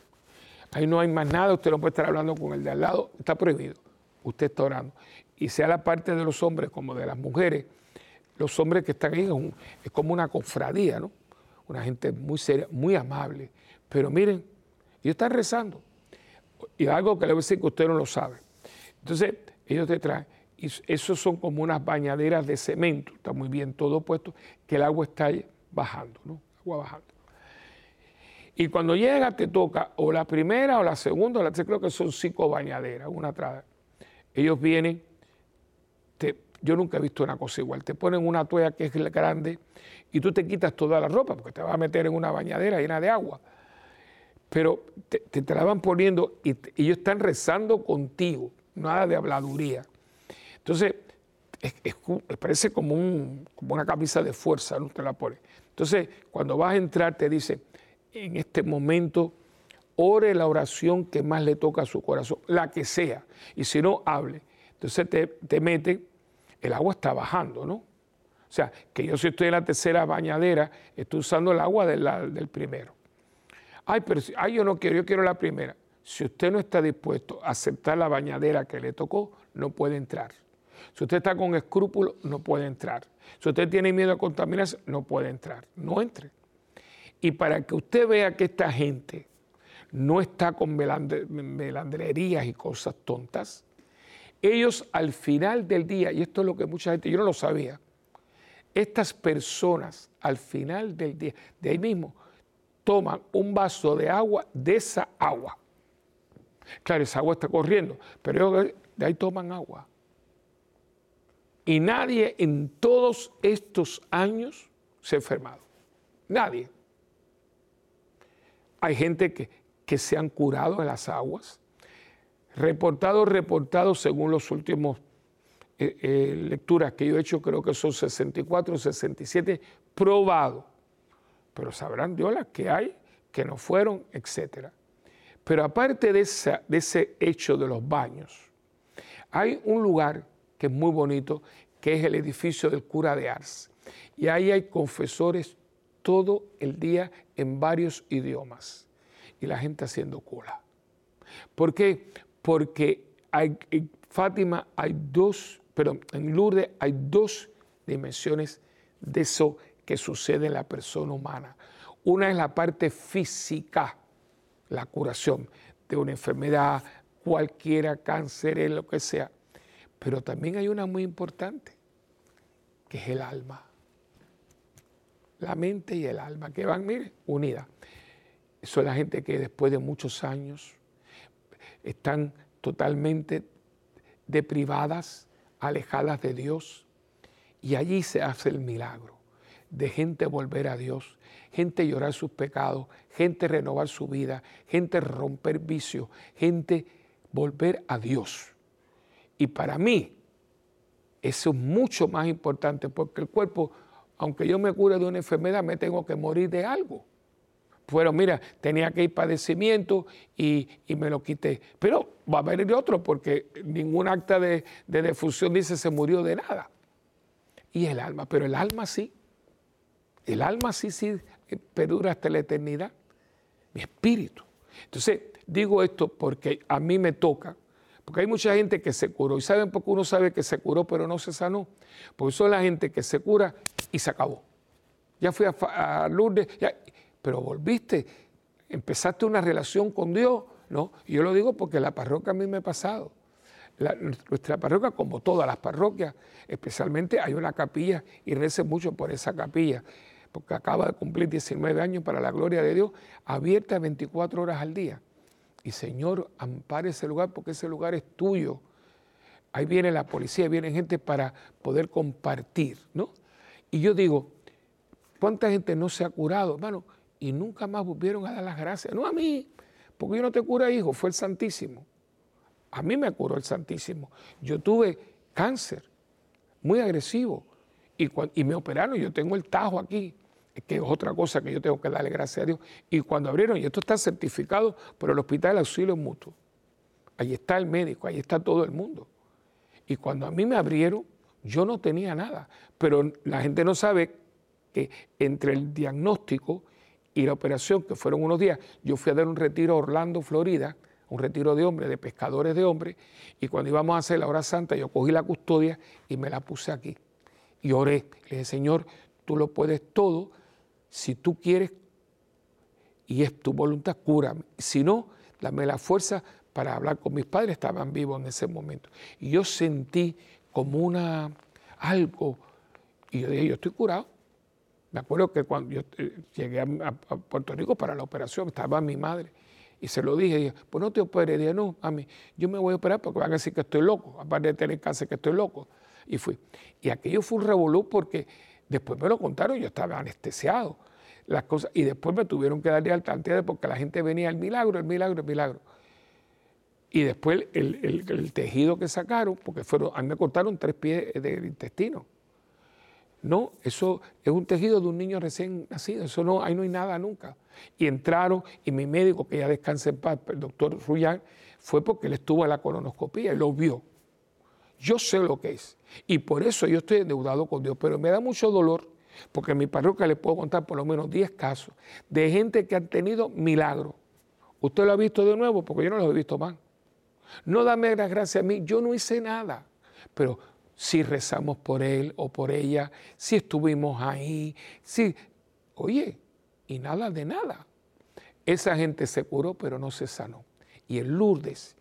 A: Ahí no hay más nada, usted no puede estar hablando con el de al lado, está prohibido. Usted está orando. Y sea la parte de los hombres como de las mujeres, los hombres que están ahí es, como una cofradía, ¿no? Una gente muy seria, muy amable. Pero miren, ellos están rezando. Y algo que le voy a decir que usted no lo sabe. Entonces, ellos te traen, y esos son como unas bañaderas de cemento, está muy bien todo puesto, que el agua está bajando, ¿no? Agua bajando. Y cuando llega te toca o la primera o la segunda, o la creo que son cinco bañaderas, una atrás. Ellos vienen, yo nunca he visto una cosa igual, te ponen una toalla que es grande y tú te quitas toda la ropa porque te vas a meter en una bañadera llena de agua. Pero te, te, la van poniendo y, ellos están rezando contigo, nada de habladuría. Entonces, parece como, un, como una camisa de fuerza, no te la pones. Entonces, cuando vas a entrar, te dice, en este momento, ore la oración que más le toca a su corazón, la que sea, y si no, hable. Entonces te, te mete, el agua está bajando, ¿no? O sea, que yo si estoy en la tercera bañadera, estoy usando el agua del primero. Ay, pero ay, yo no quiero, yo quiero la primera. Si usted no está dispuesto a aceptar la bañadera que le tocó, no puede entrar. Si usted está con escrúpulos, no puede entrar. Si usted tiene miedo a contaminarse, no puede entrar. No entre. Y para que usted vea que esta gente no está con melandrerías y cosas tontas, ellos al final del día, y esto es lo que mucha gente, yo no lo sabía, estas personas al final del día, de ahí mismo, toman un vaso de agua de esa agua. Claro, esa agua está corriendo, pero de ahí toman agua. Y nadie en todos estos años se ha enfermado. Nadie. Hay gente que, que se han curado en las aguas. Reportados, reportados según los últimos eh, eh, lecturas que yo he hecho, creo que son 64, 67, probado. Pero sabrán Dios las que hay, que no fueron, etc. Pero aparte de, de ese hecho de los baños, hay un lugar que es muy bonito, que es el edificio del cura de Ars. Y ahí hay confesores todo el día en varios idiomas y la gente haciendo cola. ¿Por qué? Porque hay, en Fátima hay dos, perdón, en Lourdes hay dos dimensiones de eso que sucede en la persona humana. Una es la parte física, la curación de una enfermedad, cualquiera, cáncer, lo que sea. Pero también hay una muy importante, que es el alma la mente y el alma, que van, mire, unidas. Son la gente que después de muchos años están totalmente deprivadas, alejadas de Dios, y allí se hace el milagro de gente volver a Dios, gente llorar sus pecados, gente renovar su vida, gente romper vicios, gente volver a Dios. Y para mí, eso es mucho más importante porque el cuerpo, aunque yo me cure de una enfermedad, me tengo que morir de algo. Pero mira, tenía que ir padecimiento y, me lo quité. Pero va a haber otro porque ningún acta de, de defunción dice se murió de nada. Y el alma, pero el alma sí. El alma sí, sí perdura hasta la eternidad. Mi espíritu. Entonces, digo esto porque a mí me toca porque hay mucha gente que se curó. ¿Y saben por qué uno sabe que se curó pero no se sanó? Porque son la gente que se cura y se acabó. Ya fui a, Lourdes, pero volviste, empezaste una relación con Dios, ¿no? Y yo lo digo porque la parroquia a mí me ha pasado. nuestra parroquia, como todas las parroquias, especialmente hay una capilla y recen mucho por esa capilla, porque acaba de cumplir 19 años para la gloria de Dios, abierta 24 horas al día. Y Señor, ampare ese lugar porque ese lugar es tuyo. Ahí viene la policía, viene gente para poder compartir, ¿no? Y yo digo, ¿cuánta gente no se ha curado, hermano? Y nunca más volvieron a dar las gracias. No a mí, porque yo no te cura, hijo, fue el Santísimo. A mí me curó el Santísimo. Yo tuve cáncer, muy agresivo, y, y me operaron, yo tengo el tajo aquí que es otra cosa que yo tengo que darle gracias a Dios. Y cuando abrieron, y esto está certificado por el Hospital Auxilio Mutuo, ahí está el médico, ahí está todo el mundo. Y cuando a mí me abrieron, yo no tenía nada, pero la gente no sabe que entre el diagnóstico y la operación, que fueron unos días, yo fui a dar un retiro a Orlando, Florida, un retiro de hombres, de pescadores de hombres, y cuando íbamos a hacer la hora santa, yo cogí la custodia y me la puse aquí. Y oré, le dije, Señor, tú lo puedes todo, si tú quieres y es tu voluntad, cúrame. Si no, dame la fuerza para hablar con mis padres, estaban vivos en ese momento. Y yo sentí como una algo, y yo dije, yo estoy curado. Me acuerdo que cuando yo eh, llegué a, Puerto Rico para la operación, estaba mi madre, y se lo dije, y pues no te operes, dije, no, a mí, yo me voy a operar porque van a decir que estoy loco, aparte de tener cáncer que estoy loco. Y fui. Y aquello fue un revolú porque Después me lo contaron, yo estaba anestesiado. Las cosas, y después me tuvieron que darle alta antes porque la gente venía el milagro, el milagro, el milagro. Y después el, tejido que sacaron, porque fueron, a me cortaron tres pies del intestino. No, eso es un tejido de un niño recién nacido, eso no, ahí no hay nada nunca. Y entraron, y mi médico, que ya descansa en paz, el doctor Ruyán, fue porque él estuvo en la colonoscopía y lo vio. Yo sé lo que es. Y por eso yo estoy endeudado con Dios. Pero me da mucho dolor porque en mi parroquia le puedo contar por lo menos 10 casos de gente que han tenido milagros. Usted lo ha visto de nuevo porque yo no lo he visto más. No dame las gracias a mí, yo no hice nada. Pero si rezamos por él o por ella, si estuvimos ahí, si... Oye, y nada de nada. Esa gente se curó pero no se sanó. Y en Lourdes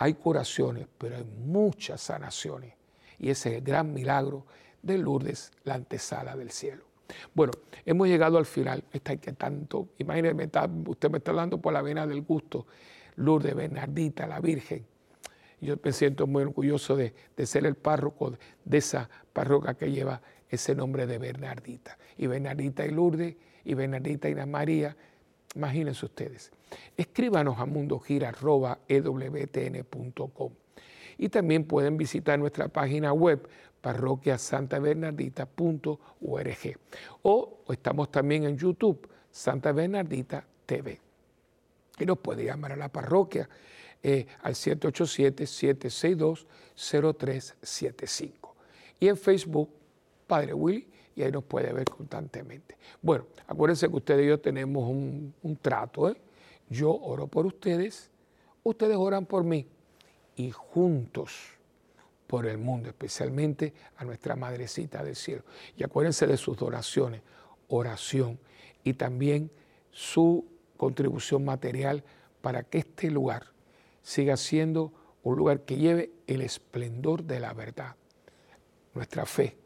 A: hay curaciones, pero hay muchas sanaciones. Y ese es el gran milagro de Lourdes, la antesala del cielo. Bueno, hemos llegado al final. Está que tanto, imagínese, usted me está hablando por la vena del gusto. Lourdes, Bernardita, la Virgen. Yo me siento muy orgulloso de, de ser el párroco de esa parroquia que lleva ese nombre de Bernardita. Y Bernardita y Lourdes, y Bernardita y la María, Imagínense ustedes. Escríbanos a mundogira.ewtn.com y también pueden visitar nuestra página web parroquiasantabernardita.org o estamos también en YouTube, Santa Bernardita TV. Y nos puede llamar a la parroquia eh, al 787-762-0375. Y en Facebook, Padre Willy y ahí nos puede ver constantemente. Bueno, acuérdense que ustedes y yo tenemos un, trato. ¿eh? Yo oro por ustedes, ustedes oran por mí y juntos por el mundo, especialmente a nuestra Madrecita del Cielo. Y acuérdense de sus oraciones, oración y también su contribución material para que este lugar siga siendo un lugar que lleve el esplendor de la verdad, nuestra fe,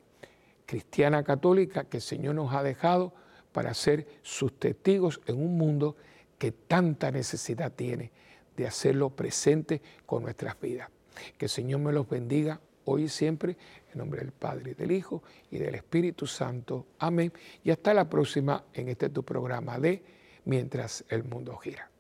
A: cristiana católica que el Señor nos ha dejado para ser sus testigos en un mundo que tanta necesidad tiene de hacerlo presente con nuestras vidas. Que el Señor me los bendiga hoy y siempre, en nombre del Padre, del Hijo y del Espíritu Santo. Amén. Y hasta la próxima en este tu programa de Mientras el mundo gira.